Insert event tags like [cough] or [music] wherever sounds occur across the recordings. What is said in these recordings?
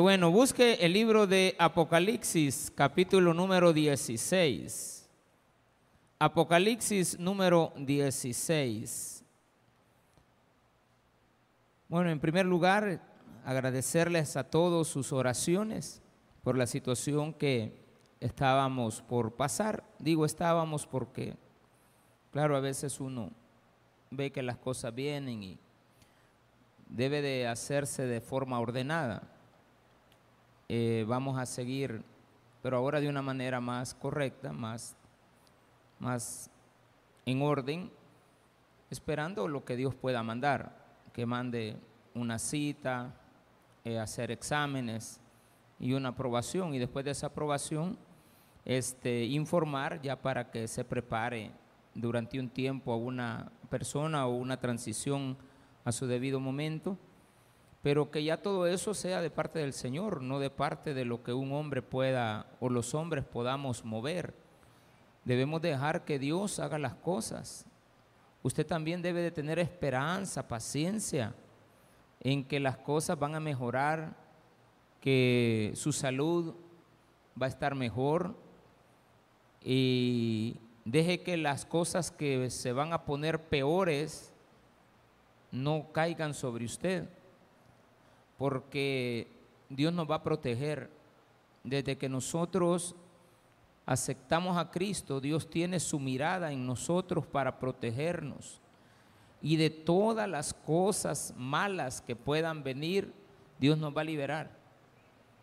Bueno, busque el libro de Apocalipsis, capítulo número 16. Apocalipsis número 16. Bueno, en primer lugar, agradecerles a todos sus oraciones por la situación que estábamos por pasar. Digo estábamos porque, claro, a veces uno ve que las cosas vienen y debe de hacerse de forma ordenada. Eh, vamos a seguir, pero ahora de una manera más correcta, más, más en orden, esperando lo que Dios pueda mandar, que mande una cita, eh, hacer exámenes y una aprobación, y después de esa aprobación, este, informar ya para que se prepare durante un tiempo a una persona o una transición a su debido momento pero que ya todo eso sea de parte del Señor, no de parte de lo que un hombre pueda o los hombres podamos mover. Debemos dejar que Dios haga las cosas. Usted también debe de tener esperanza, paciencia en que las cosas van a mejorar, que su salud va a estar mejor y deje que las cosas que se van a poner peores no caigan sobre usted porque Dios nos va a proteger. Desde que nosotros aceptamos a Cristo, Dios tiene su mirada en nosotros para protegernos. Y de todas las cosas malas que puedan venir, Dios nos va a liberar.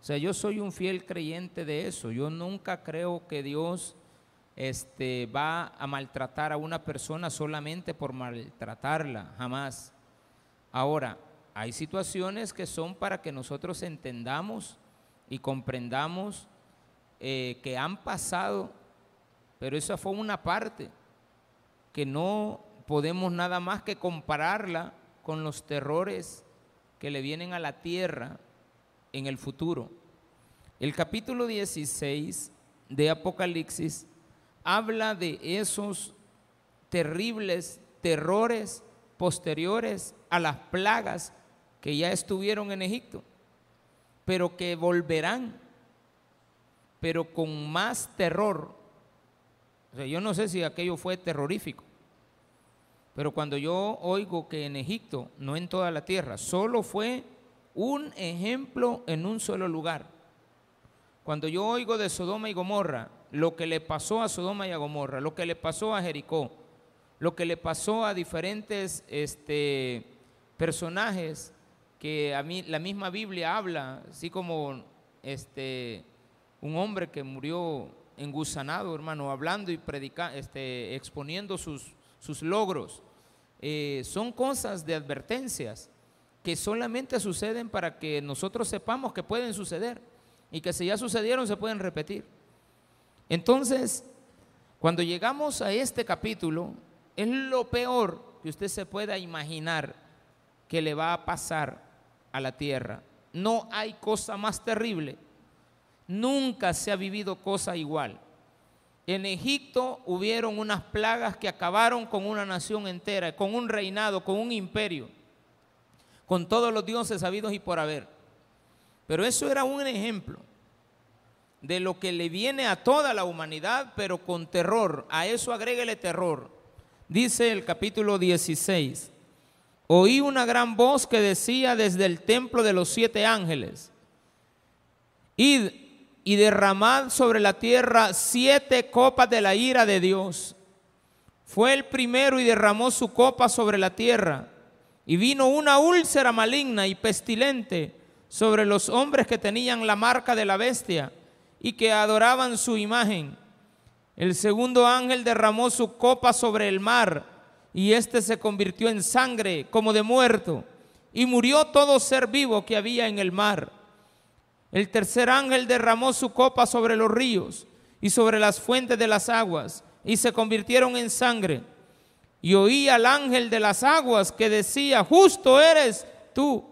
O sea, yo soy un fiel creyente de eso. Yo nunca creo que Dios este, va a maltratar a una persona solamente por maltratarla, jamás. Ahora, hay situaciones que son para que nosotros entendamos y comprendamos eh, que han pasado, pero esa fue una parte que no podemos nada más que compararla con los terrores que le vienen a la tierra en el futuro. El capítulo 16 de Apocalipsis habla de esos terribles terrores posteriores a las plagas que ya estuvieron en Egipto, pero que volverán, pero con más terror. yo no sé si aquello fue terrorífico, pero cuando yo oigo que en Egipto, no en toda la tierra, solo fue un ejemplo en un solo lugar. Cuando yo oigo de Sodoma y Gomorra, lo que le pasó a Sodoma y a Gomorra, lo que le pasó a Jericó, lo que le pasó a diferentes este, personajes que a mí la misma Biblia habla, así como este, un hombre que murió engusanado, hermano, hablando y predicando, este, exponiendo sus, sus logros. Eh, son cosas de advertencias que solamente suceden para que nosotros sepamos que pueden suceder y que si ya sucedieron se pueden repetir. Entonces, cuando llegamos a este capítulo, es lo peor que usted se pueda imaginar que le va a pasar a la tierra. No hay cosa más terrible. Nunca se ha vivido cosa igual. En Egipto hubieron unas plagas que acabaron con una nación entera, con un reinado, con un imperio, con todos los dioses habidos y por haber. Pero eso era un ejemplo de lo que le viene a toda la humanidad, pero con terror. A eso agréguele terror. Dice el capítulo 16 oí una gran voz que decía desde el templo de los siete ángeles, id y derramad sobre la tierra siete copas de la ira de Dios. Fue el primero y derramó su copa sobre la tierra, y vino una úlcera maligna y pestilente sobre los hombres que tenían la marca de la bestia y que adoraban su imagen. El segundo ángel derramó su copa sobre el mar y éste se convirtió en sangre como de muerto, y murió todo ser vivo que había en el mar. El tercer ángel derramó su copa sobre los ríos y sobre las fuentes de las aguas, y se convirtieron en sangre. Y oí al ángel de las aguas que decía, justo eres tú,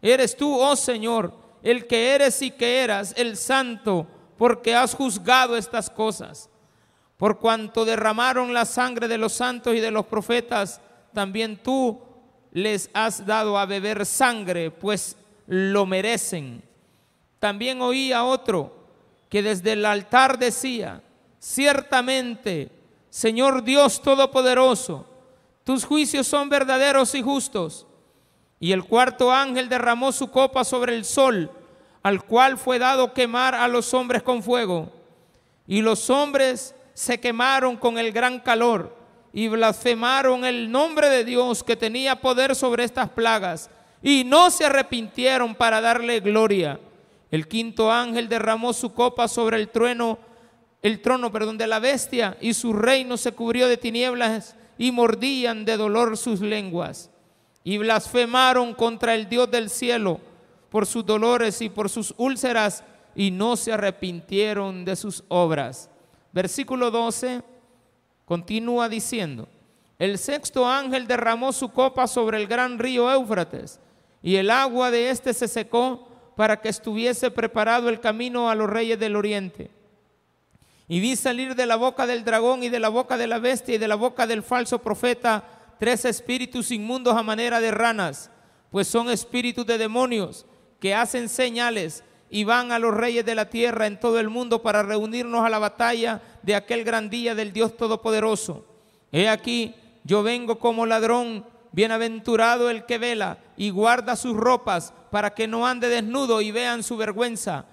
eres tú, oh Señor, el que eres y que eras, el santo, porque has juzgado estas cosas por cuanto derramaron la sangre de los santos y de los profetas, también tú les has dado a beber sangre, pues lo merecen. También oí a otro que desde el altar decía, ciertamente, Señor Dios Todopoderoso, tus juicios son verdaderos y justos. Y el cuarto ángel derramó su copa sobre el sol, al cual fue dado quemar a los hombres con fuego. Y los hombres se quemaron con el gran calor y blasfemaron el nombre de Dios que tenía poder sobre estas plagas y no se arrepintieron para darle gloria. El quinto ángel derramó su copa sobre el trueno, el trono, perdón, de la bestia y su reino se cubrió de tinieblas y mordían de dolor sus lenguas y blasfemaron contra el Dios del cielo por sus dolores y por sus úlceras y no se arrepintieron de sus obras. Versículo 12 continúa diciendo, el sexto ángel derramó su copa sobre el gran río Éufrates y el agua de éste se secó para que estuviese preparado el camino a los reyes del oriente. Y vi salir de la boca del dragón y de la boca de la bestia y de la boca del falso profeta tres espíritus inmundos a manera de ranas, pues son espíritus de demonios que hacen señales y van a los reyes de la tierra en todo el mundo para reunirnos a la batalla de aquel gran día del Dios Todopoderoso. He aquí, yo vengo como ladrón, bienaventurado el que vela y guarda sus ropas para que no ande desnudo y vean su vergüenza.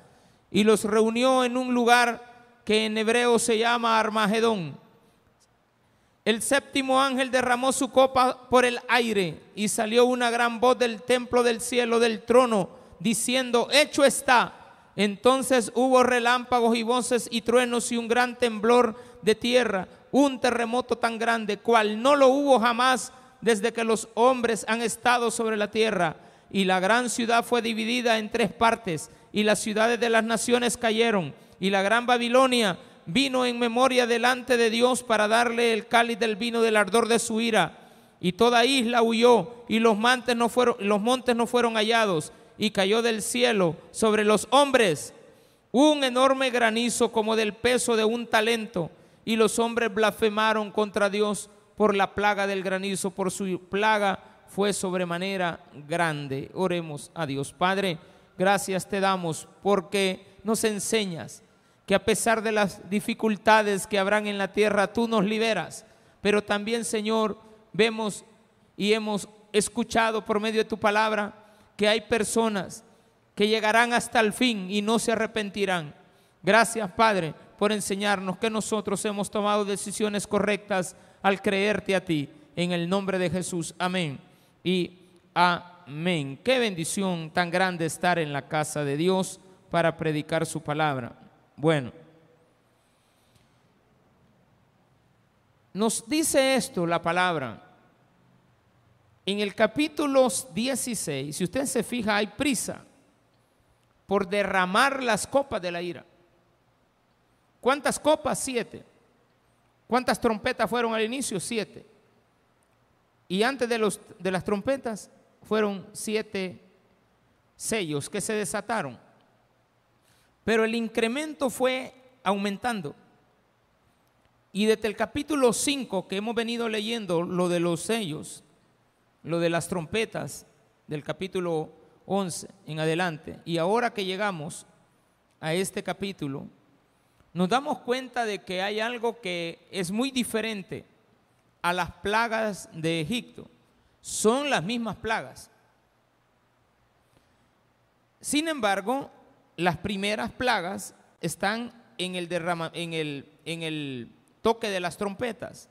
Y los reunió en un lugar que en hebreo se llama Armagedón. El séptimo ángel derramó su copa por el aire y salió una gran voz del templo del cielo del trono diciendo, hecho está. Entonces hubo relámpagos y voces y truenos y un gran temblor de tierra, un terremoto tan grande, cual no lo hubo jamás desde que los hombres han estado sobre la tierra. Y la gran ciudad fue dividida en tres partes, y las ciudades de las naciones cayeron, y la gran Babilonia vino en memoria delante de Dios para darle el cáliz del vino del ardor de su ira. Y toda isla huyó, y los no fueron, los montes no fueron hallados, y cayó del cielo sobre los hombres un enorme granizo como del peso de un talento, y los hombres blasfemaron contra Dios por la plaga del granizo, por su plaga fue sobremanera grande. Oremos a Dios. Padre, gracias te damos porque nos enseñas que a pesar de las dificultades que habrán en la tierra, tú nos liberas. Pero también, Señor, vemos y hemos escuchado por medio de tu palabra que hay personas que llegarán hasta el fin y no se arrepentirán. Gracias, Padre, por enseñarnos que nosotros hemos tomado decisiones correctas al creerte a ti. En el nombre de Jesús. Amén. Y amén. Qué bendición tan grande estar en la casa de Dios para predicar su palabra. Bueno. Nos dice esto la palabra en el capítulo 16, si usted se fija, hay prisa por derramar las copas de la ira. ¿Cuántas copas? Siete. ¿Cuántas trompetas fueron al inicio? Siete. Y antes de, de las trompetas fueron siete sellos que se desataron. Pero el incremento fue aumentando. Y desde el capítulo 5 que hemos venido leyendo, lo de los sellos, lo de las trompetas del capítulo 11 en adelante. Y ahora que llegamos a este capítulo, nos damos cuenta de que hay algo que es muy diferente a las plagas de Egipto. Son las mismas plagas. Sin embargo, las primeras plagas están en el, toque de las trompetas.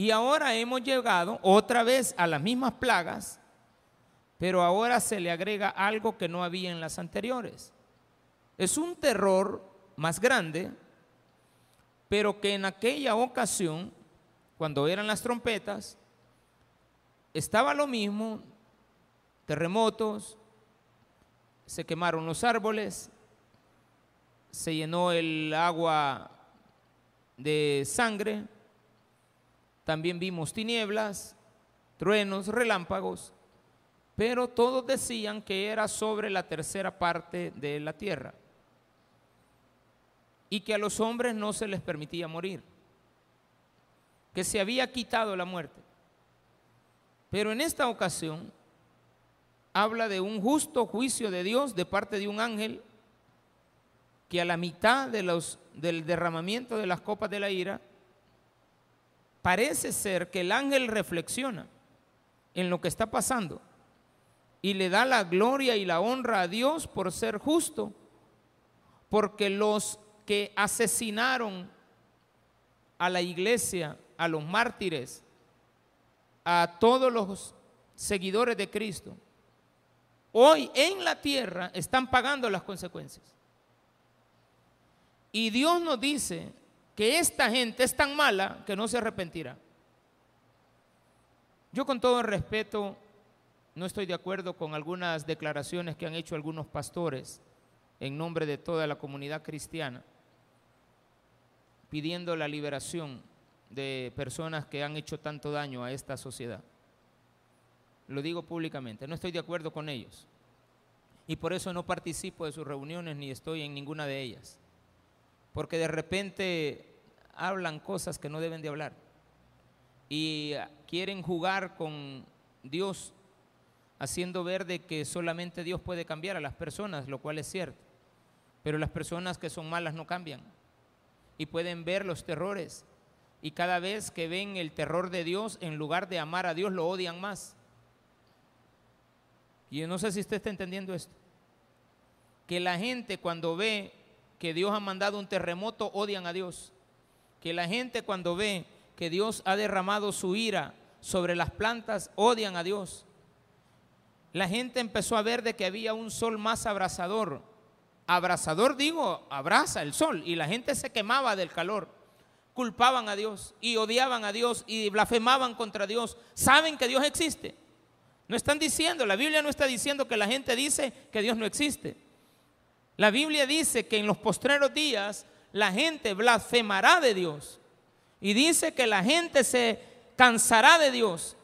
Y ahora hemos llegado otra vez a las mismas plagas, pero ahora se le agrega algo que no había en las anteriores. Es un terror más grande, pero que en aquella ocasión, cuando eran las trompetas, estaba lo mismo, terremotos, se quemaron los árboles, se llenó el agua de sangre, también vimos tinieblas, truenos, relámpagos, pero todos decían que era sobre la tercera parte de la tierra y que a los hombres no se les permitía morir, que se había quitado la muerte. Pero en esta ocasión habla de un justo juicio de Dios de parte de un ángel que a la mitad de los, del derramamiento de las copas de la ira, parece ser que el ángel reflexiona en lo que está pasando y le da la gloria y la honra a Dios por ser justo, porque los que asesinaron a la iglesia, a los mártires, a todos los seguidores de Cristo, hoy en la tierra están pagando las consecuencias. Y Dios nos dice que esta gente es tan mala que no se arrepentirá. Yo con todo el respeto no estoy de acuerdo con algunas declaraciones que han hecho algunos pastores en nombre de toda la comunidad cristiana, pidiendo la liberación de personas que han hecho tanto daño a esta sociedad. Lo digo públicamente, no estoy de acuerdo con ellos. Y por eso no participo de sus reuniones ni estoy en ninguna de ellas. Porque de repente hablan cosas que no deben de hablar. Y quieren jugar con Dios haciendo ver de que solamente Dios puede cambiar a las personas, lo cual es cierto. Pero las personas que son malas no cambian y pueden ver los terrores. Y cada vez que ven el terror de Dios, en lugar de amar a Dios, lo odian más. Y yo no sé si usted está entendiendo esto. Que la gente cuando ve que Dios ha mandado un terremoto, odian a Dios. Que la gente cuando ve que Dios ha derramado su ira sobre las plantas, odian a Dios. La gente empezó a ver de que había un sol más abrasador. Abrasador digo, abraza el sol. Y la gente se quemaba del calor. Culpaban a Dios y odiaban a Dios y blasfemaban contra Dios. Saben que Dios existe. No están diciendo, la Biblia no está diciendo que la gente dice que Dios no existe. La Biblia dice que en los postreros días la gente blasfemará de Dios. Y dice que la gente se cansará de Dios.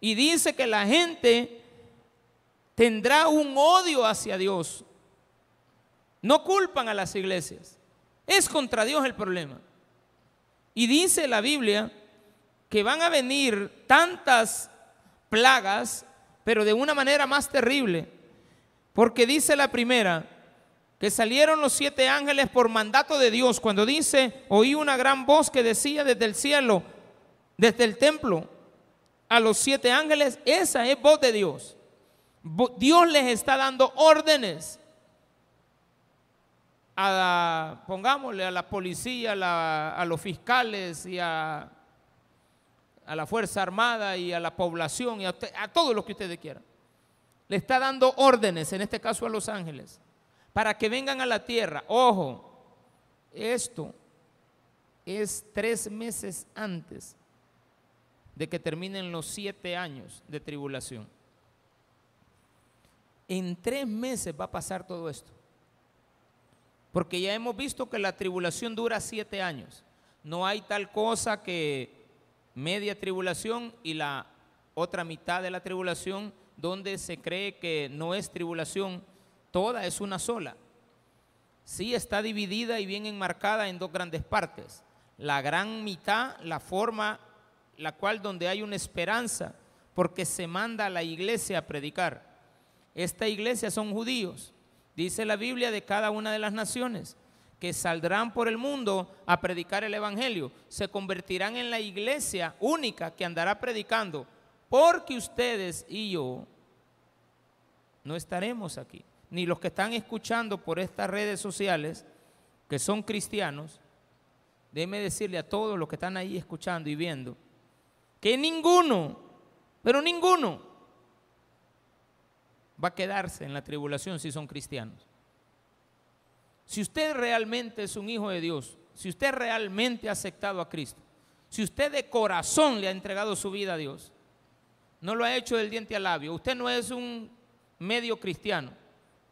Y dice que la gente tendrá un odio hacia Dios. No culpan a las iglesias. Es contra Dios el problema. Y dice la Biblia que van a venir tantas plagas, pero de una manera más terrible. Porque dice la primera, que salieron los siete ángeles por mandato de Dios. Cuando dice, oí una gran voz que decía desde el cielo, desde el templo, a los siete ángeles, esa es voz de Dios. Dios les está dando órdenes a, pongámosle, a la policía, a, los fiscales y a, la Fuerza Armada y a la población y a, a todo lo que ustedes quieran. Le está dando órdenes, en este caso a los ángeles, para que vengan a la tierra. Ojo, esto es tres meses antes de que terminen los siete años de tribulación. En tres meses va a pasar todo esto. Porque ya hemos visto que la tribulación dura siete años. No hay tal cosa que media tribulación y la otra mitad de la tribulación donde se cree que no es tribulación, toda es una sola. Sí está dividida y bien enmarcada en dos grandes partes. La gran mitad, la forma, la cual donde hay una esperanza, porque se manda a la iglesia a predicar esta iglesia son judíos, dice la Biblia de cada una de las naciones, que saldrán por el mundo a predicar el Evangelio, se convertirán en la iglesia única que andará predicando, porque ustedes y yo no estaremos aquí, ni los que están escuchando por estas redes sociales, que son cristianos, déjeme decirle a todos los que están ahí escuchando y viendo, que ninguno, pero ninguno, va a quedarse en la tribulación si son cristianos. Si usted realmente es un hijo de Dios, si usted realmente ha aceptado a Cristo, si usted de corazón le ha entregado su vida a Dios, no lo ha hecho del diente al labio, usted no es un medio cristiano,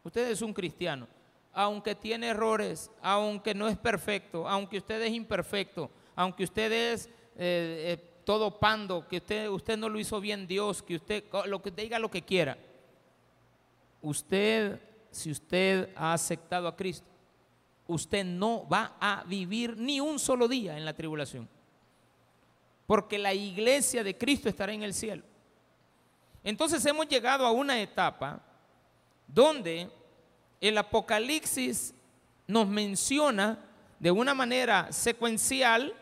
usted es un cristiano, aunque tiene errores, aunque no es perfecto, aunque usted es imperfecto, aunque usted es eh, eh, todo pando, que usted, usted no lo hizo bien Dios, que usted lo que diga lo que quiera usted, si usted ha aceptado a Cristo, usted no va a vivir ni un solo día en la tribulación. Porque la iglesia de Cristo estará en el cielo. Entonces hemos llegado a una etapa donde el Apocalipsis nos menciona de una manera secuencial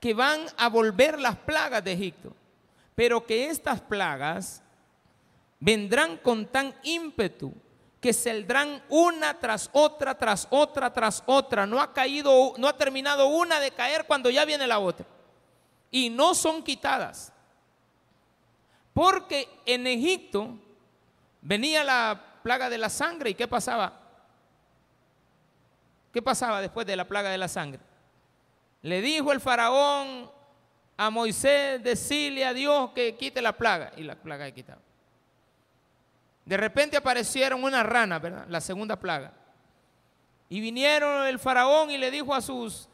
que van a volver las plagas de Egipto, pero que estas plagas vendrán con tan ímpetu que saldrán una tras otra, tras otra, tras otra. No ha caído, no ha terminado una de caer cuando ya viene la otra. Y no son quitadas. Porque en Egipto venía la plaga de la sangre y ¿qué pasaba? ¿Qué pasaba después de la plaga de la sangre? Le dijo el faraón a Moisés, decirle a Dios que quite la plaga. Y la plaga se quitaba. De repente aparecieron una rana, ¿verdad? La segunda plaga. Y vinieron el faraón y le dijo a sus,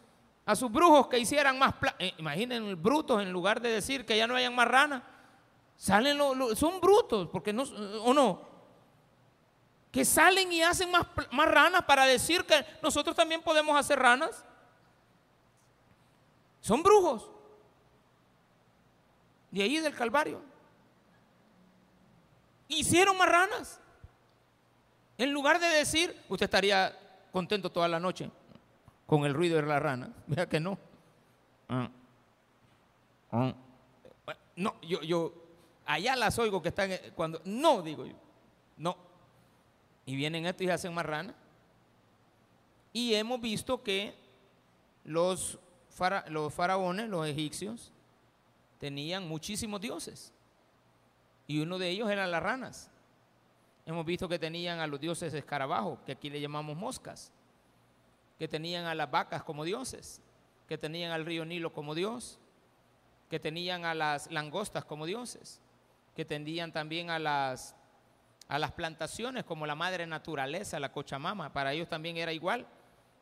a sus brujos que hicieran más plagas. Eh, imaginen brutos en lugar de decir que ya no hayan más ranas. Salen son brutos, porque no, o no que salen y hacen más, más ranas para decir que nosotros también podemos hacer ranas. Son brujos. De ahí del Calvario. Hicieron más ranas. En lugar de decir, usted estaría contento toda la noche con el ruido de la rana. [laughs] Vea que no. Ah. Ah. No, yo, allá las oigo que están cuando, no, digo yo, no. Y vienen estos y hacen marrana. Y hemos visto que los, los faraones, los egipcios, tenían muchísimos dioses. Y uno de ellos eran las ranas. Hemos visto que tenían a los dioses escarabajos, que aquí le llamamos moscas. Que tenían a las vacas como dioses. Que tenían al río Nilo como dios. Que tenían a las langostas como dioses. Que tenían también a las a las plantaciones como la madre naturaleza, la Cochamama. Para ellos también era igual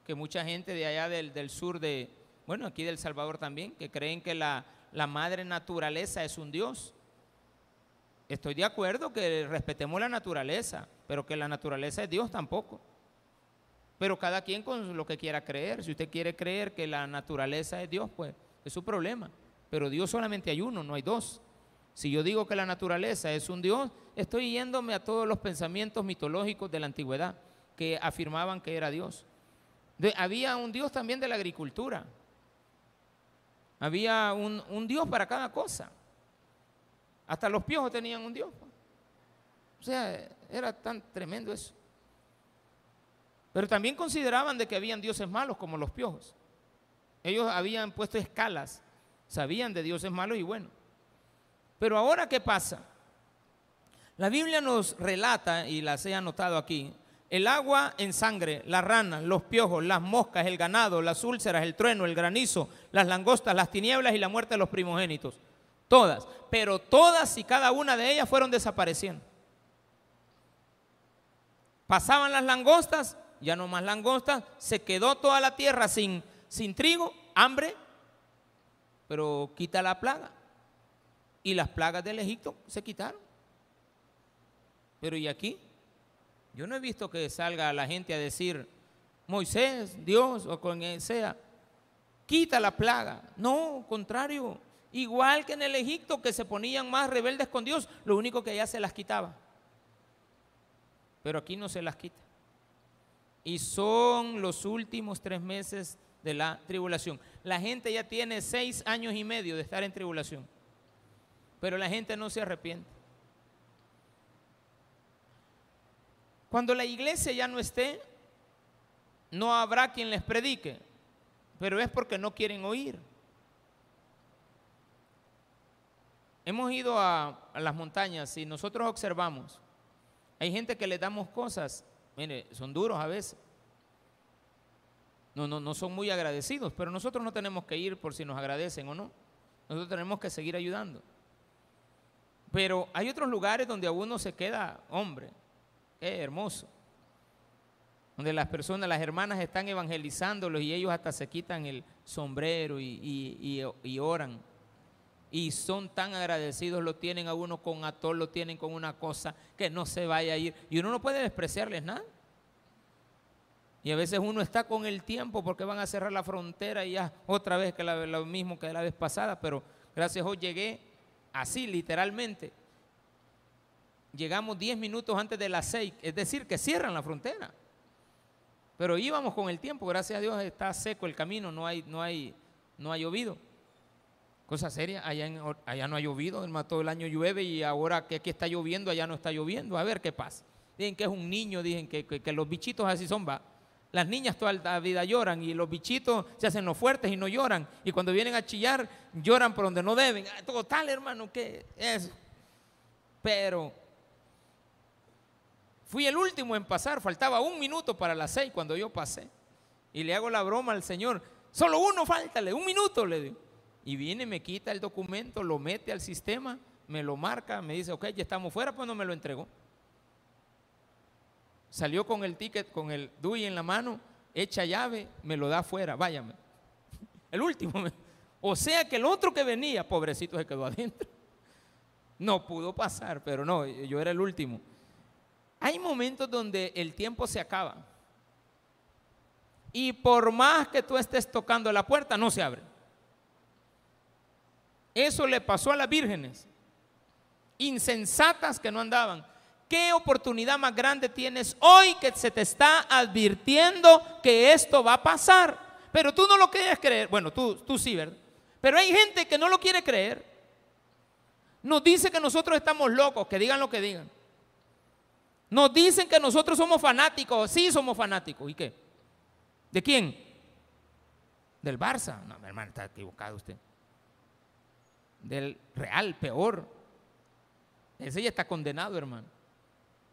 que mucha gente de allá del, sur de, bueno, aquí del Salvador también, que creen que la, la madre naturaleza es un Dios. Estoy de acuerdo que respetemos la naturaleza, pero que la naturaleza es Dios tampoco. Pero cada quien con lo que quiera creer. Si usted quiere creer que la naturaleza es Dios, pues es su problema. Pero Dios solamente hay uno, no hay dos. Si yo digo que la naturaleza es un Dios, estoy yéndome a todos los pensamientos mitológicos de la antigüedad que afirmaban que era Dios. había un Dios también de la agricultura. Había un, Dios para cada cosa. Hasta los piojos tenían un Dios. O sea, era tan tremendo eso. Pero también consideraban de que habían dioses malos como los piojos. Ellos habían puesto escalas, sabían de dioses malos y buenos. Pero ahora, ¿qué pasa? La Biblia nos relata, y las he anotado aquí, el agua en sangre, las ranas, los piojos, las moscas, el ganado, las úlceras, el trueno, el granizo, las langostas, las tinieblas y la muerte de los primogénitos. Todas. Pero todas y cada una de ellas fueron desapareciendo. Pasaban las langostas, ya no más langostas, se quedó toda la tierra sin, sin trigo, hambre, pero quita la plaga y las plagas del Egipto se quitaron. Pero ¿y aquí? Yo no he visto que salga la gente a decir, Moisés, Dios o con quien sea, quita la plaga. No, contrario. Igual que en el Egipto que se ponían más rebeldes con Dios, lo único que allá se las quitaba. Pero aquí no se las quita. Y son los últimos tres meses de la tribulación. La gente ya tiene seis años y medio de estar en tribulación pero la gente no se arrepiente. Cuando la iglesia ya no esté, no habrá quien les predique, pero es porque no quieren oír. Hemos ido a, las montañas y nosotros observamos, hay gente que le damos cosas, mire, son duros a veces. No, no, no son muy agradecidos, pero nosotros no tenemos que ir por si nos agradecen o no. Nosotros tenemos que seguir ayudando. Pero hay otros lugares donde a uno se queda hombre. Qué hermoso. Donde las personas, las hermanas están evangelizándolos y ellos hasta se quitan el sombrero y, oran. Y son tan agradecidos, lo tienen a uno con atol, lo tienen con una cosa que no se vaya a ir. Y uno no puede despreciarles nada. Y a veces uno está con el tiempo porque van a cerrar la frontera y ya otra vez que lo mismo que la vez pasada, pero gracias a llegué así literalmente. Llegamos 10 minutos antes de las 6, es decir, que cierran la frontera. Pero íbamos con el tiempo, gracias a Dios está seco el camino, no hay, no hay, no ha llovido. Cosa seria, allá, allá no ha llovido, todo el año llueve y ahora que aquí está lloviendo, allá no está lloviendo. A ver qué pasa. Dicen que es un niño, dicen que, que, los bichitos así son, va. Las niñas toda la vida lloran y los bichitos se hacen los fuertes y no lloran. Y cuando vienen a chillar, lloran por donde no deben. Ah, todo tal, hermano, que es. Pero fui el último en pasar, faltaba un minuto para las seis cuando yo pasé. Y le hago la broma al Señor, solo uno faltale, un minuto le digo. Y viene, me quita el documento, lo mete al sistema, me lo marca, me dice, ok, ya estamos fuera, pues no me lo entregó. Salió con el ticket, con el DUI en la mano, echa llave, me lo da afuera, váyame. [laughs] El último. O sea que el otro que venía, pobrecito, se quedó adentro. No pudo pasar, pero no, yo era el último. Hay momentos donde el tiempo se acaba. Y por más que tú estés tocando la puerta, no se abre. Eso le pasó a las vírgenes, insensatas que no andaban. ¿Qué oportunidad más grande tienes hoy que se te está advirtiendo que esto va a pasar? Pero tú no lo quieres creer. Bueno, tú, tú sí, ¿verdad? Pero hay gente que no lo quiere creer. Nos dice que nosotros estamos locos, que digan lo que digan. Nos dicen que nosotros somos fanáticos. Sí, somos fanáticos. ¿Y qué? ¿De quién? Del Barça. No, mi hermano, está equivocado usted. Del Real, peor. Ese ya está condenado, hermano.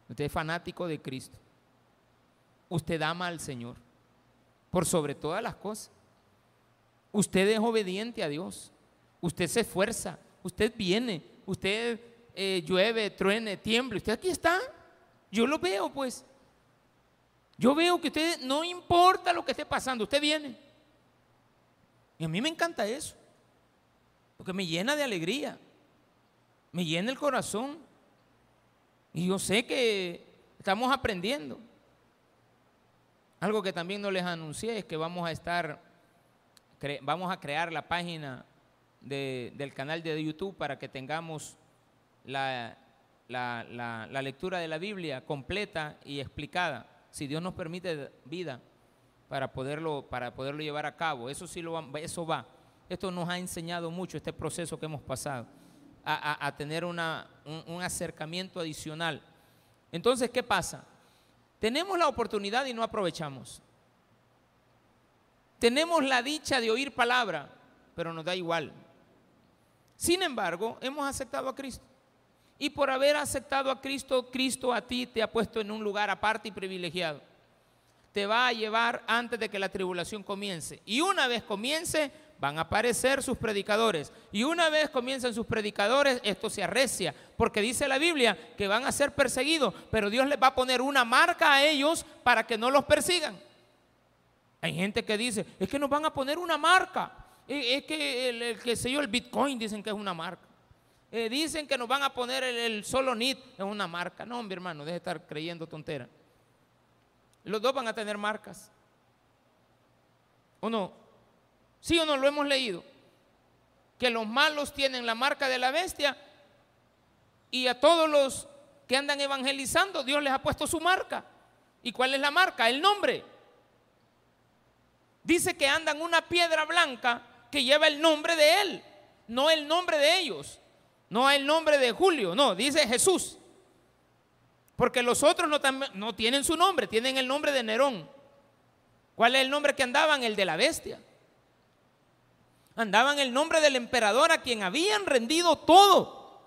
Usted es fanático de Cristo. Usted ama al Señor por sobre todas las cosas. Usted es obediente a Dios. Usted se esfuerza. Usted viene. Usted eh, llueve, truene, tiemble. Usted aquí está. Yo lo veo, pues. Yo veo que usted no importa lo que esté pasando, usted viene. Y a mí me encanta eso. Porque me llena de alegría. Me llena el corazón. Y yo sé que estamos aprendiendo. Algo que también no les anuncié es que vamos a estar, vamos a crear la página del canal de YouTube para que tengamos la, la, lectura de la Biblia completa y explicada, si Dios nos permite vida para poderlo, para poderlo llevar a cabo. Eso sí lo eso va. Esto nos ha enseñado mucho este proceso que hemos pasado a, tener un, un acercamiento adicional. Entonces, ¿qué pasa? Tenemos la oportunidad y no aprovechamos. Tenemos la dicha de oír palabra, pero nos da igual. Sin embargo, hemos aceptado a Cristo. Y por haber aceptado a Cristo, Cristo a ti te ha puesto en un lugar aparte y privilegiado. Te va a llevar antes de que la tribulación comience. Y una vez comience, van a aparecer sus predicadores. Y una vez comiencen sus predicadores, esto se arrecia, porque dice la Biblia que van a ser perseguidos, pero Dios les va a poner una marca a ellos para que no los persigan. Hay gente que dice, es que nos van a poner una marca. Es que el, que sé yo, el Bitcoin dicen que es una marca. Eh, dicen que nos van a poner el, solo NIT en una marca. No, mi hermano, deje de estar creyendo tontera. Los dos van a tener marcas. ¿O no? ¿Sí o no lo hemos leído? Que los malos tienen la marca de la bestia y a todos los que andan evangelizando Dios les ha puesto su marca. ¿Y cuál es la marca? El nombre. Dice que andan una piedra blanca que lleva el nombre de Él, no el nombre de ellos, no el nombre de Julio, no, dice Jesús. Porque los otros no, no tienen su nombre, tienen el nombre de Nerón. ¿Cuál es el nombre que andaban? El de la bestia andaban el nombre del emperador a quien habían rendido todo.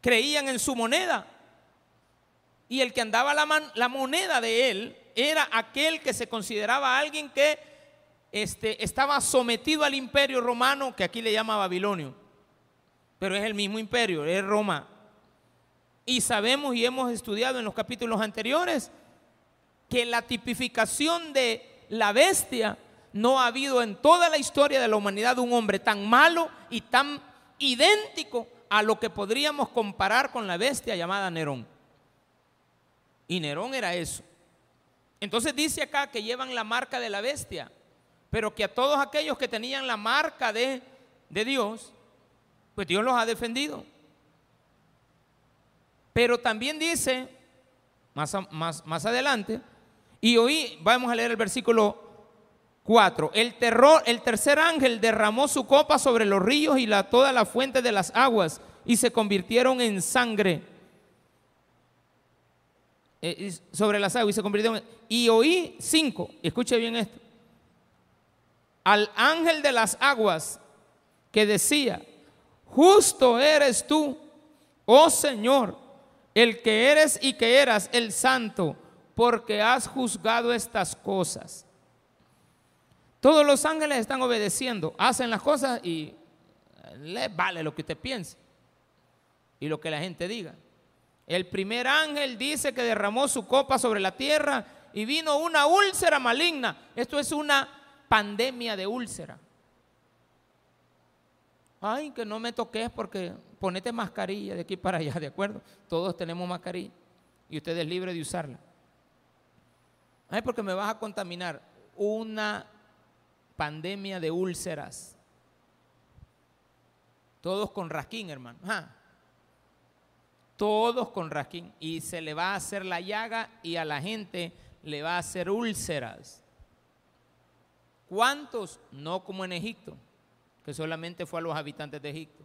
Creían en su moneda. Y el que andaba la, la moneda de él era aquel que se consideraba alguien que este, estaba sometido al imperio romano, que aquí le llama Babilonio. Pero es el mismo imperio, es Roma. Y sabemos y hemos estudiado en los capítulos anteriores que la tipificación de la bestia no ha habido en toda la historia de la humanidad un hombre tan malo y tan idéntico a lo que podríamos comparar con la bestia llamada Nerón. Y Nerón era eso. Entonces dice acá que llevan la marca de la bestia, pero que a todos aquellos que tenían la marca de, de Dios, pues Dios los ha defendido. Pero también dice, más, más, más adelante, Y oí, vamos a leer el versículo 4. El, terror, el tercer ángel derramó su copa sobre los ríos y la, toda la fuente de las aguas y se convirtieron en sangre. Eh, sobre las aguas y se convirtieron en... Y oí cinco, escuche bien esto. Al ángel de las aguas que decía, justo eres tú, oh Señor, el que eres y que eras el santo, porque has juzgado estas cosas. Todos los ángeles están obedeciendo, hacen las cosas y les vale lo que usted piense y lo que la gente diga. El primer ángel dice que derramó su copa sobre la tierra y vino una úlcera maligna. Esto es una pandemia de úlcera. Ay, que no me toques porque ponete mascarilla de aquí para allá, ¿de acuerdo? Todos tenemos mascarilla y usted es libre de usarla. Ay, porque me vas a contaminar. Una pandemia de úlceras. Todos con rasquín, hermano. Todos con rasquín. Y se le va a hacer la llaga y a la gente le va a hacer úlceras. ¿Cuántos? No como en Egipto, que solamente fue a los habitantes de Egipto.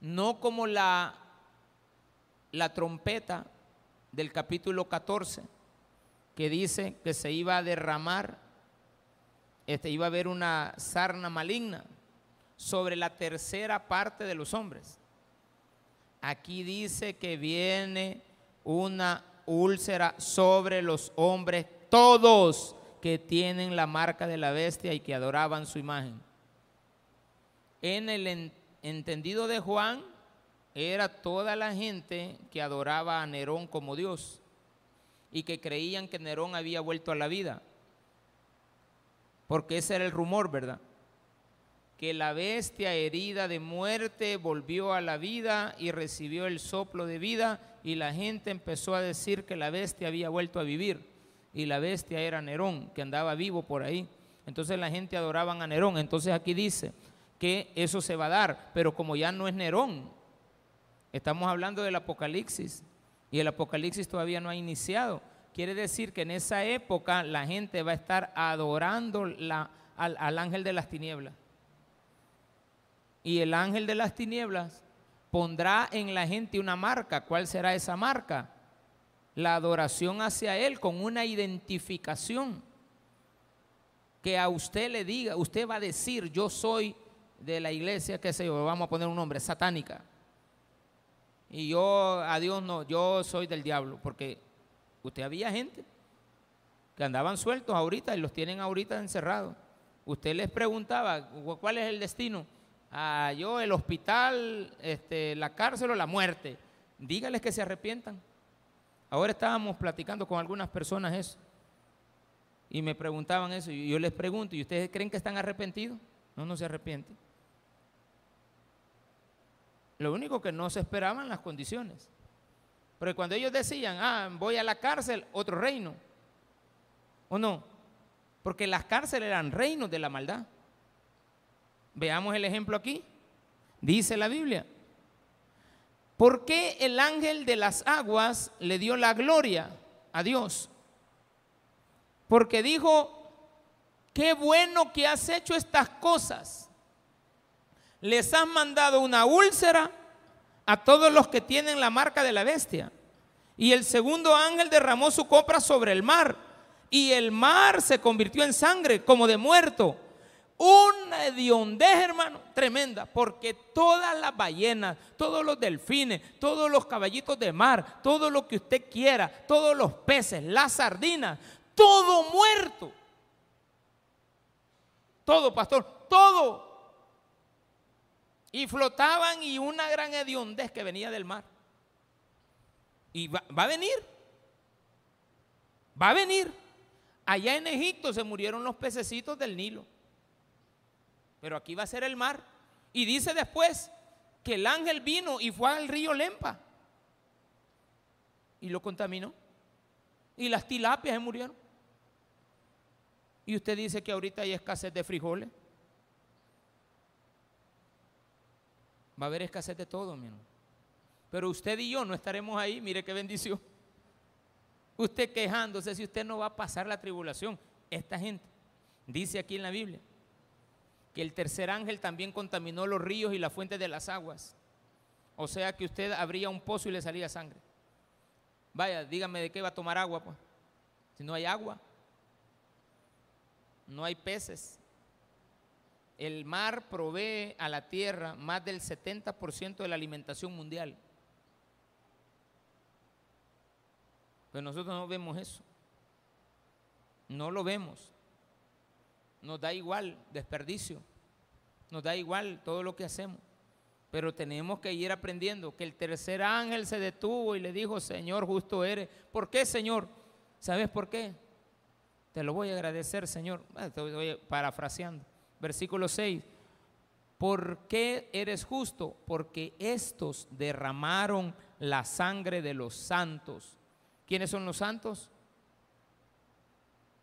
No como la, la trompeta del capítulo 14, que dice que se iba a derramar este, iba a haber una sarna maligna sobre la tercera parte de los hombres. Aquí dice que viene una úlcera sobre los hombres, todos que tienen la marca de la bestia y que adoraban su imagen. En el entendido de Juan, era toda la gente que adoraba a Nerón como Dios y que creían que Nerón había vuelto a la vida porque ese era el rumor, ¿verdad? Que la bestia herida de muerte volvió a la vida y recibió el soplo de vida y la gente empezó a decir que la bestia había vuelto a vivir y la bestia era Nerón, que andaba vivo por ahí. Entonces la gente adoraba a Nerón. Entonces aquí dice que eso se va a dar, pero como ya no es Nerón, estamos hablando del Apocalipsis y el Apocalipsis todavía no ha iniciado. Quiere decir que en esa época la gente va a estar adorando al, al ángel de las tinieblas. Y el ángel de las tinieblas pondrá en la gente una marca. ¿Cuál será esa marca? La adoración hacia Él con una identificación. Que a usted le diga, usted va a decir, yo soy de la iglesia, qué sé yo, vamos a poner un nombre, satánica. Y yo a Dios no, yo soy del diablo, porque Usted había gente que andaban sueltos ahorita y los tienen ahorita encerrados. Usted les preguntaba, ¿cuál es el destino? Ah, yo, el hospital, este, la cárcel o la muerte. Dígales que se arrepientan. Ahora estábamos platicando con algunas personas eso. Y me preguntaban eso. Y yo les pregunto, ¿y ustedes creen que están arrepentidos? No, no se arrepienten. Lo único que no se esperaban las condiciones. Pero cuando ellos decían, ah, voy a la cárcel, otro reino. ¿O no? Porque las cárceles eran reinos de la maldad. Veamos el ejemplo aquí. Dice la Biblia. ¿Por qué el ángel de las aguas le dio la gloria a Dios? Porque dijo, qué bueno que has hecho estas cosas. Les has mandado una úlcera a todos los que tienen la marca de la bestia. Y el segundo ángel derramó su copra sobre el mar. Y el mar se convirtió en sangre como de muerto. Una hediondez, hermano, tremenda, porque todas las ballenas, todos los delfines, todos los caballitos de mar, todo lo que usted quiera, todos los peces, las sardinas, todo muerto. Todo, pastor, todo y flotaban y una gran hediondez que venía del mar. Y va, va, a venir. Va a venir. Allá en Egipto se murieron los pececitos del Nilo. Pero aquí va a ser el mar. Y dice después que el ángel vino y fue al río Lempa. Y lo contaminó. Y las tilapias se murieron. Y usted dice que ahorita hay escasez de frijoles. Va a haber escasez de todo, mi Pero usted y yo no estaremos ahí, mire qué bendición. Usted quejándose si usted no va a pasar la tribulación. Esta gente dice aquí en la Biblia que el tercer ángel también contaminó los ríos y las fuentes de las aguas. O sea que usted abría un pozo y le salía sangre. Vaya, dígame de qué va a tomar agua, pues. Si no hay agua, no hay peces. El mar provee a la tierra más del 70% de la alimentación mundial. Pero nosotros no vemos eso. No lo vemos. Nos da igual desperdicio. Nos da igual todo lo que hacemos. Pero tenemos que ir aprendiendo que el tercer ángel se detuvo y le dijo, Señor, justo eres. ¿Por qué, Señor? ¿Sabes por qué? Te lo voy a agradecer, Señor. Ah, Estoy parafraseando. Versículo 6. ¿Por qué eres justo? Porque estos derramaron la sangre de los santos. ¿Quiénes son los santos?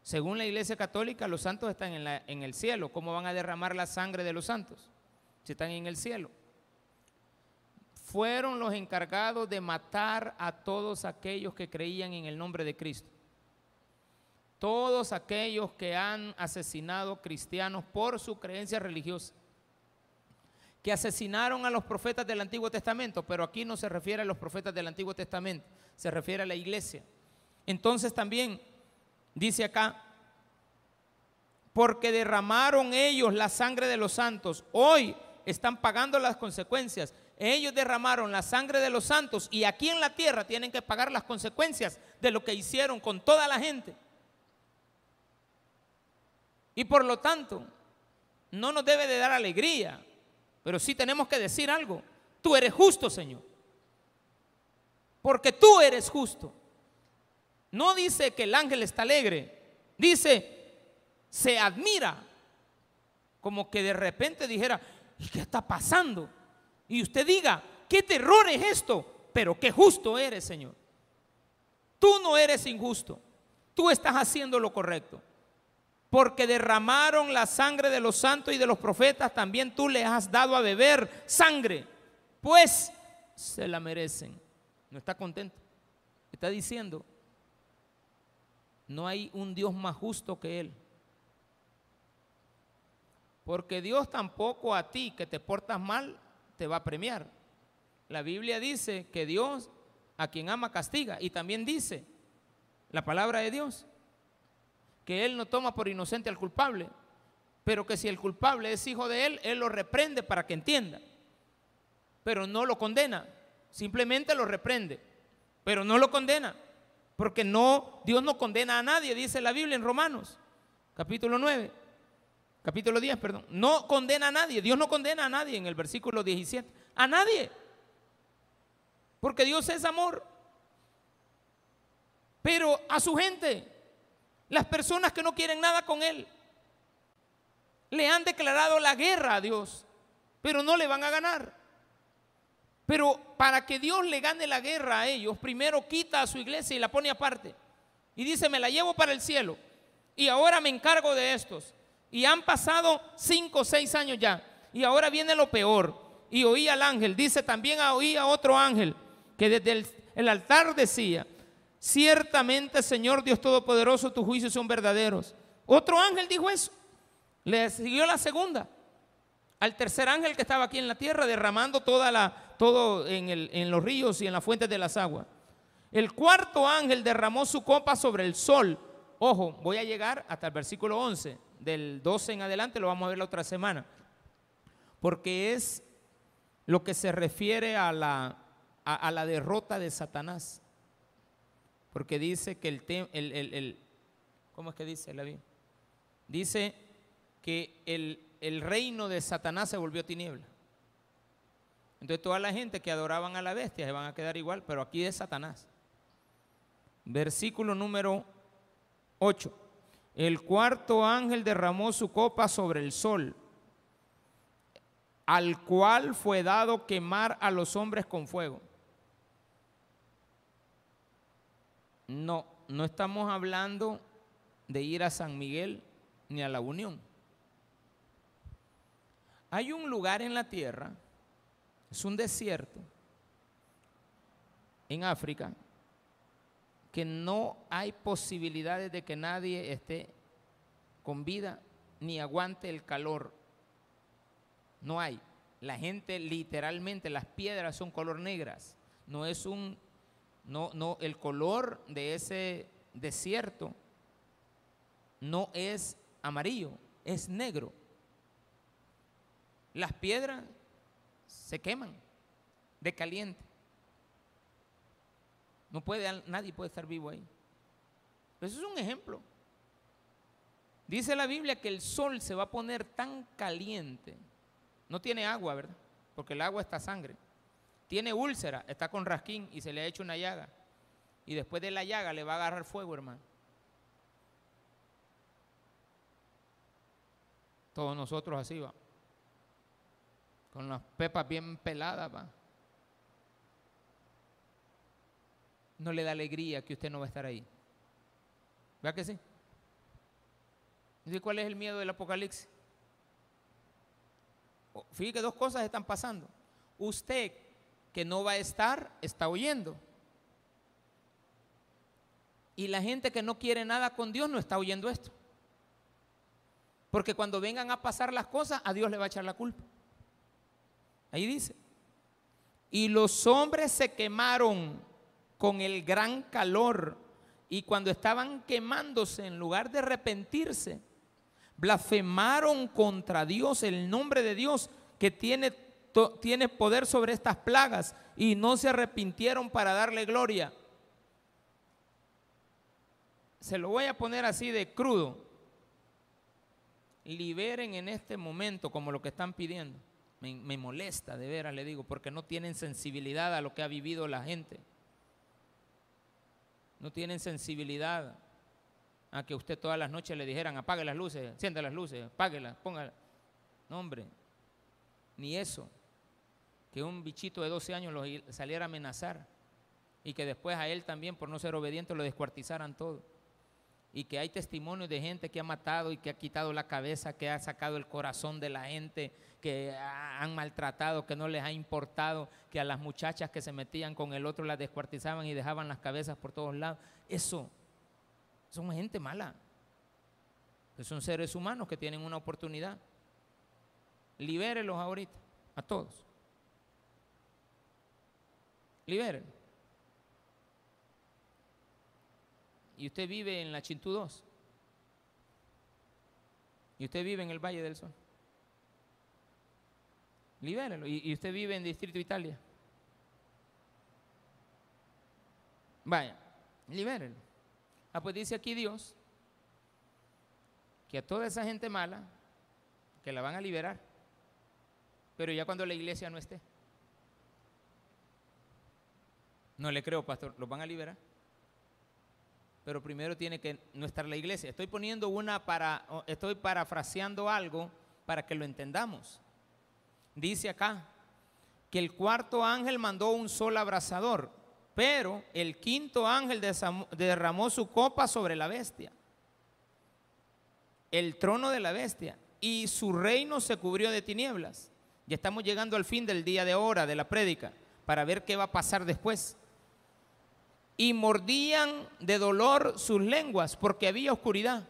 Según la Iglesia Católica, los santos están en, la- en el cielo. ¿Cómo van a derramar la sangre de los santos? Si están en el cielo fueron los encargados de matar a todos aquellos que creían en el nombre de Cristo. Todos aquellos que han asesinado cristianos por su creencia religiosa. Que asesinaron a los profetas del Antiguo Testamento, pero aquí no se refiere a los profetas del Antiguo Testamento, se refiere a la iglesia. Entonces también dice acá, porque derramaron ellos la sangre de los santos, hoy están pagando las consecuencias. Ellos derramaron la sangre de los santos y aquí en la tierra tienen que pagar las consecuencias de lo que hicieron con toda la gente. Y por lo tanto, no nos debe de dar alegría, pero sí tenemos que decir algo. Tú eres justo, Señor. Porque tú eres justo. No dice que el ángel está alegre, dice, se admira, como que de repente dijera, ¿y qué está pasando? Y usted diga, ¿qué terror es esto? Pero qué justo eres, Señor. Tú no eres injusto, tú estás haciendo lo correcto. Porque derramaron la sangre de los santos y de los profetas, también tú les has dado a beber sangre, pues se la merecen. No está contento. Está diciendo, no hay un Dios más justo que Él. Porque Dios tampoco a ti que te portas mal te va a premiar. La Biblia dice que Dios a quien ama castiga y también dice la palabra de Dios que Él no toma por inocente al culpable, pero que si el culpable es hijo de Él, Él lo reprende para que entienda, pero no lo condena, simplemente lo reprende, pero no lo condena, porque no, Dios no condena a nadie, dice la Biblia en Romanos, capítulo 9. Capítulo 10, perdón. No condena a nadie. Dios no condena a nadie en el versículo 17. A nadie. Porque Dios es amor. Pero a su gente, las personas que no quieren nada con Él, le han declarado la guerra a Dios, pero no le van a ganar. Pero para que Dios le gane la guerra a ellos, primero quita a su iglesia y la pone aparte. Y dice, me la llevo para el cielo. Y ahora me encargo de estos. Y han pasado cinco o seis años ya. Y ahora viene lo peor. Y oí al ángel, dice también oí a otro ángel, que desde el, el altar decía, ciertamente Señor Dios Todopoderoso, tus juicios son verdaderos. Otro ángel dijo eso. Le siguió la segunda. Al tercer ángel que estaba aquí en la tierra, derramando toda la, todo en, el, en los ríos y en las fuentes de las aguas. El cuarto ángel derramó su copa sobre el sol. Ojo, voy a llegar hasta el versículo 11 del 12 en adelante, lo vamos a ver la otra semana, porque es lo que se refiere a la, a, a la derrota de Satanás, porque dice que el, tem, el, el, el, ¿cómo es que dice la Biblia? Dice que el, reino de Satanás se volvió tiniebla. Entonces toda la gente que adoraban a la bestia se van a quedar igual, pero aquí es Satanás. Versículo número 8. El cuarto ángel derramó su copa sobre el sol, al cual fue dado quemar a los hombres con fuego. No, no estamos hablando de ir a San Miguel ni a la Unión. Hay un lugar en la tierra, es un desierto, en África, que no hay posibilidades de que nadie esté con vida ni aguante el calor. No hay. La gente literalmente, las piedras son color negras. No es un, no, no, el color de ese desierto no es amarillo, es negro. Las piedras se queman de caliente. No puede, nadie puede estar vivo ahí. Eso es un ejemplo. Dice la Biblia que el sol se va a poner tan caliente. No tiene agua, ¿verdad? Porque el agua está sangre. Tiene úlcera, está con rasquín y se le ha hecho una llaga. Y después de la llaga le va a agarrar fuego, hermano. Todos nosotros así va. Con las pepas bien peladas va. No le da alegría que usted no va a estar ahí. ¿Verdad que sí? ¿Y cuál es el miedo del apocalipsis? Oh, fíjate que dos cosas están pasando. Usted que no va a estar está oyendo. Y la gente que no quiere nada con Dios no está oyendo esto. Porque cuando vengan a pasar las cosas, a Dios le va a echar la culpa. Ahí dice. Y los hombres se quemaron con el gran calor. Y cuando estaban quemándose, en lugar de arrepentirse, blasfemaron contra Dios, el nombre de Dios, que tiene, tiene poder sobre estas plagas, y no se arrepintieron para darle gloria. Se lo voy a poner así de crudo liberen en este momento como lo que están pidiendo. Me, molesta de veras, le digo, porque no tienen sensibilidad a lo que ha vivido la gente. No tienen sensibilidad a que usted todas las noches le dijeran apague las luces, encienda las luces, apáguelas, póngala. No, hombre, ni eso. Que un bichito de 12 años lo saliera a amenazar y que después a él también, por no ser obediente, lo descuartizaran todo y que hay testimonios de gente que ha matado y que ha quitado la cabeza, que ha sacado el corazón de la gente, que han maltratado, que no les ha importado, que a las muchachas que se metían con el otro las descuartizaban y dejaban las cabezas por todos lados. Eso, son gente mala. son seres humanos que tienen una oportunidad. Libérelos ahorita, a todos. Libérenlos. y usted vive en la Chintú 2 y usted vive en el Valle del Sol, libérelo. Y, usted vive en Distrito Italia, vaya, libérelo. Ah, pues dice aquí Dios que a toda esa gente mala, que la van a liberar, pero ya cuando la iglesia no esté. No le creo, pastor, ¿los van a liberar? pero primero tiene que no estar la iglesia. Estoy poniendo una para, estoy parafraseando algo para que lo entendamos. Dice acá que el cuarto ángel mandó un sol abrasador, pero el quinto ángel derramó su copa sobre la bestia, el trono de la bestia, y su reino se cubrió de tinieblas. Ya estamos llegando al fin del día de hora de la prédica para ver qué va a pasar después y mordían de dolor sus lenguas porque había oscuridad.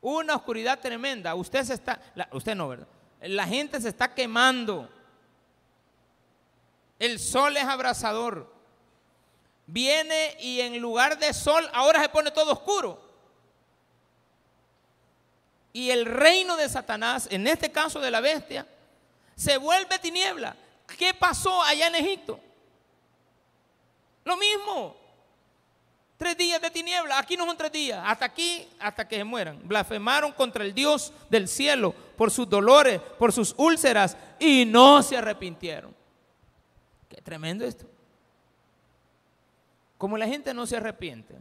Una oscuridad tremenda. Usted se está, usted no, ¿verdad? La gente se está quemando. El sol es abrasador. Viene y en lugar de sol ahora se pone todo oscuro. Y el reino de Satanás, en este caso de la bestia, se vuelve tiniebla. ¿Qué pasó allá en Egipto? Lo mismo. Tres días de tiniebla, aquí no son tres días, hasta aquí, hasta que se mueran. Blasfemaron contra el Dios del cielo por sus dolores, por sus úlceras y no se arrepintieron. Qué tremendo esto. Como la gente no se arrepiente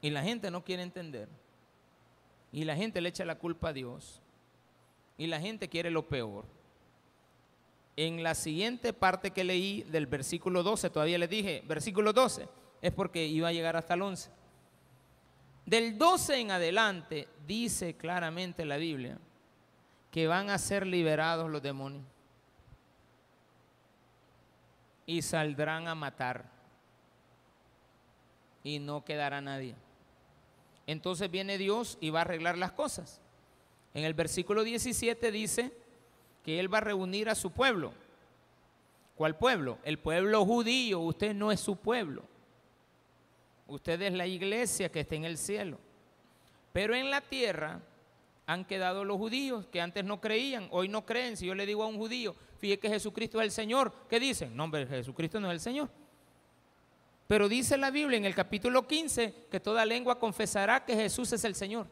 y la gente no quiere entender y la gente le echa la culpa a Dios y la gente quiere lo peor. En la siguiente parte que leí del versículo 12, todavía les dije, versículo 12 es porque iba a llegar hasta el 11. Del 12 en adelante dice claramente la Biblia que van a ser liberados los demonios y saldrán a matar y no quedará nadie. Entonces viene Dios y va a arreglar las cosas. En el versículo 17 dice que Él va a reunir a su pueblo. ¿Cuál pueblo? El pueblo judío. Usted no es su pueblo. Usted es la iglesia que está en el cielo. Pero en la tierra han quedado los judíos que antes no creían, hoy no creen. Si yo le digo a un judío, fíjate que Jesucristo es el Señor, ¿qué dicen? No, hombre, Jesucristo no es el Señor. Pero dice la Biblia en el capítulo 15 que toda lengua confesará que Jesús es el Señor.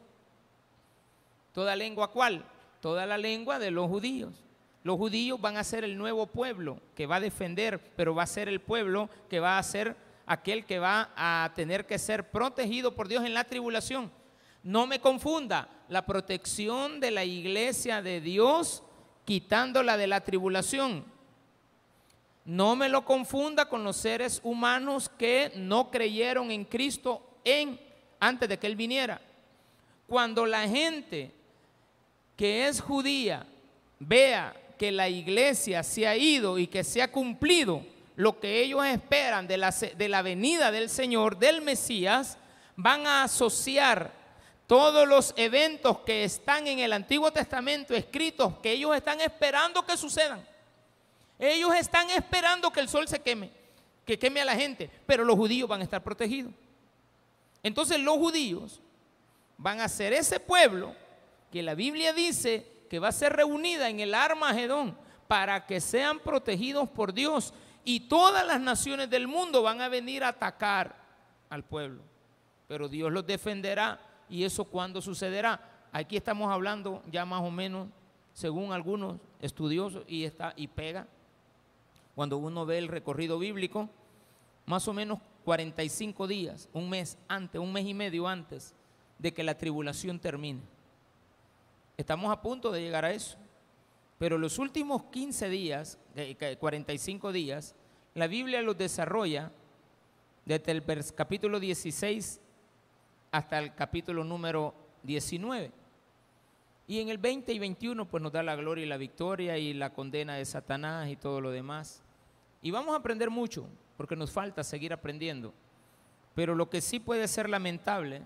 ¿Toda lengua cuál? Toda la lengua de los judíos. Los judíos van a ser el nuevo pueblo que va a defender, pero va a ser el pueblo que va a ser aquel que va a tener que ser protegido por Dios en la tribulación. No me confunda, la protección de la iglesia de Dios quitándola de la tribulación no me lo confunda con los seres humanos que no creyeron en Cristo en antes de que él viniera. Cuando la gente que es judía vea que la iglesia se ha ido y que se ha cumplido lo que ellos esperan de la, de la venida del Señor, del Mesías, van a asociar todos los eventos que están en el Antiguo Testamento escritos, que ellos están esperando que sucedan ellos están esperando que el sol se queme, que queme a la gente, pero los judíos van a estar protegidos. Entonces los judíos van a ser ese pueblo que la Biblia dice que va a ser reunida en el Armagedón para que sean protegidos por Dios y todas las naciones del mundo van a venir a atacar al pueblo. Pero Dios los defenderá y eso cuando sucederá. Aquí estamos hablando ya más o menos, según algunos estudiosos, y está y pega cuando uno ve el recorrido bíblico, más o menos 45 días, un mes antes, un mes y medio antes de que la tribulación termine. Estamos a punto de llegar a eso. Pero los últimos 15 días, 45 días, la Biblia los desarrolla desde el capítulo 16 hasta el capítulo número 19. Y en el 20 y 21 pues nos da la gloria y la victoria y la condena de Satanás y todo lo demás. Y vamos a aprender mucho, porque nos falta seguir aprendiendo. Pero lo que sí puede ser lamentable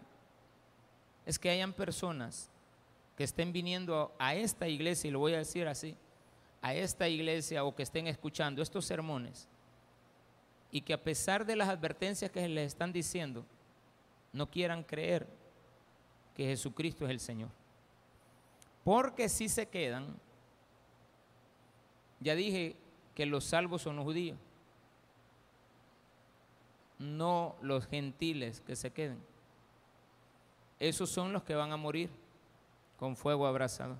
es que hayan personas que estén viniendo a esta iglesia, y lo voy a decir así, a esta iglesia o que estén escuchando estos sermones, y que a pesar de las advertencias que les están diciendo, no quieran creer que Jesucristo es el Señor. Porque si se quedan, ya dije que los salvos son los judíos, no los gentiles que se queden. Esos son los que van a morir con fuego abrazado.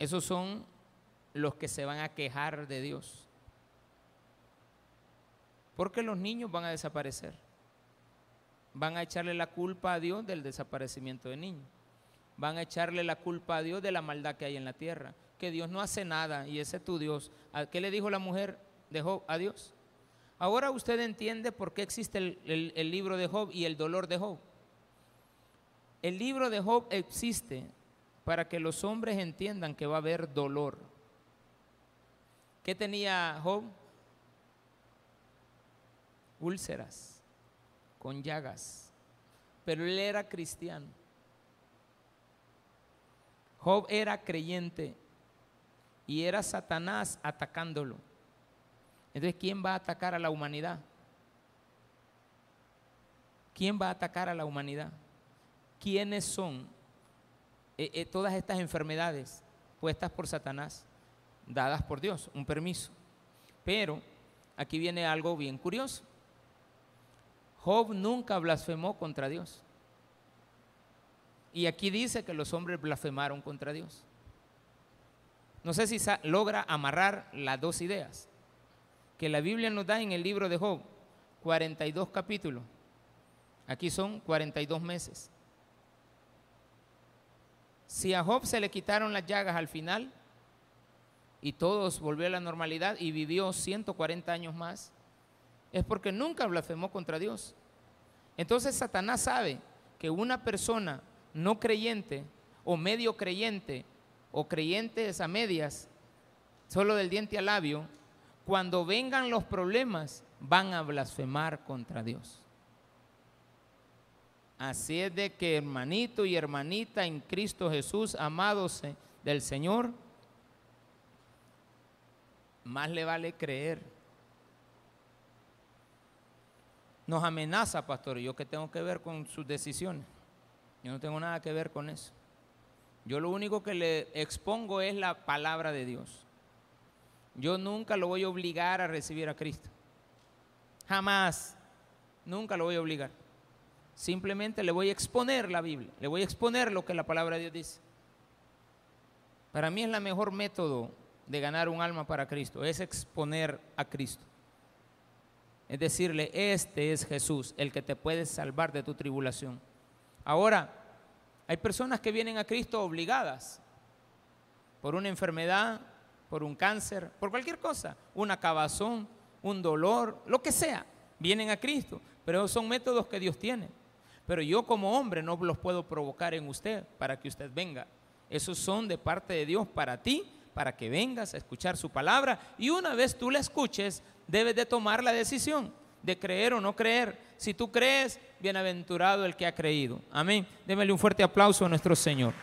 Esos son los que se van a quejar de Dios. Porque los niños van a desaparecer. Van a echarle la culpa a Dios del desaparecimiento de niños. Van a echarle la culpa a Dios de la maldad que hay en la tierra que Dios no hace nada y ese es tu Dios. ¿Qué le dijo la mujer de Job a Dios? Ahora usted entiende por qué existe el, el libro de Job y el dolor de Job. El libro de Job existe para que los hombres entiendan que va a haber dolor. ¿Qué tenía Job? Úlceras, con llagas, pero él era cristiano. Job era creyente y era Satanás atacándolo. Entonces, ¿quién va a atacar a la humanidad? ¿Quién va a atacar a la humanidad? ¿Quiénes son eh, eh, todas estas enfermedades puestas por Satanás, dadas por Dios? Un permiso. Pero aquí viene algo bien curioso. Job nunca blasfemó contra Dios. Y aquí dice que los hombres blasfemaron contra Dios. No sé si logra amarrar las dos ideas que la Biblia nos da en el libro de Job, 42 capítulos. Aquí son 42 meses. Si a Job se le quitaron las llagas al final y todos volvió a la normalidad y vivió 140 años más, es porque nunca blasfemó contra Dios. Entonces Satanás sabe que una persona no creyente o medio creyente o creyentes a medias, solo del diente al labio, cuando vengan los problemas, van a blasfemar contra Dios. Así es de que hermanito y hermanita en Cristo Jesús, amados del Señor, más le vale creer. Nos amenaza, pastor, yo que tengo que ver con sus decisiones. Yo no tengo nada que ver con eso. Yo lo único que le expongo es la palabra de Dios. Yo nunca lo voy a obligar a recibir a Cristo. Jamás. Nunca lo voy a obligar. Simplemente le voy a exponer la Biblia, le voy a exponer lo que la palabra de Dios dice. Para mí es el mejor método de ganar un alma para Cristo, es exponer a Cristo. Es decirle, este es Jesús, el que te puede salvar de tu tribulación. Ahora, hay personas que vienen a Cristo obligadas por una enfermedad, por un cáncer, por cualquier cosa, una acabazón, un dolor, lo que sea, vienen a Cristo, pero son métodos que Dios tiene. Pero yo como hombre no los puedo provocar en usted para que usted venga. Esos son de parte de Dios para ti, para que vengas a escuchar su palabra. Y una vez tú la escuches, debes de tomar la decisión de creer o no creer. Si tú crees, bienaventurado el que ha creído. Amén. Démele un fuerte aplauso a nuestro Señor.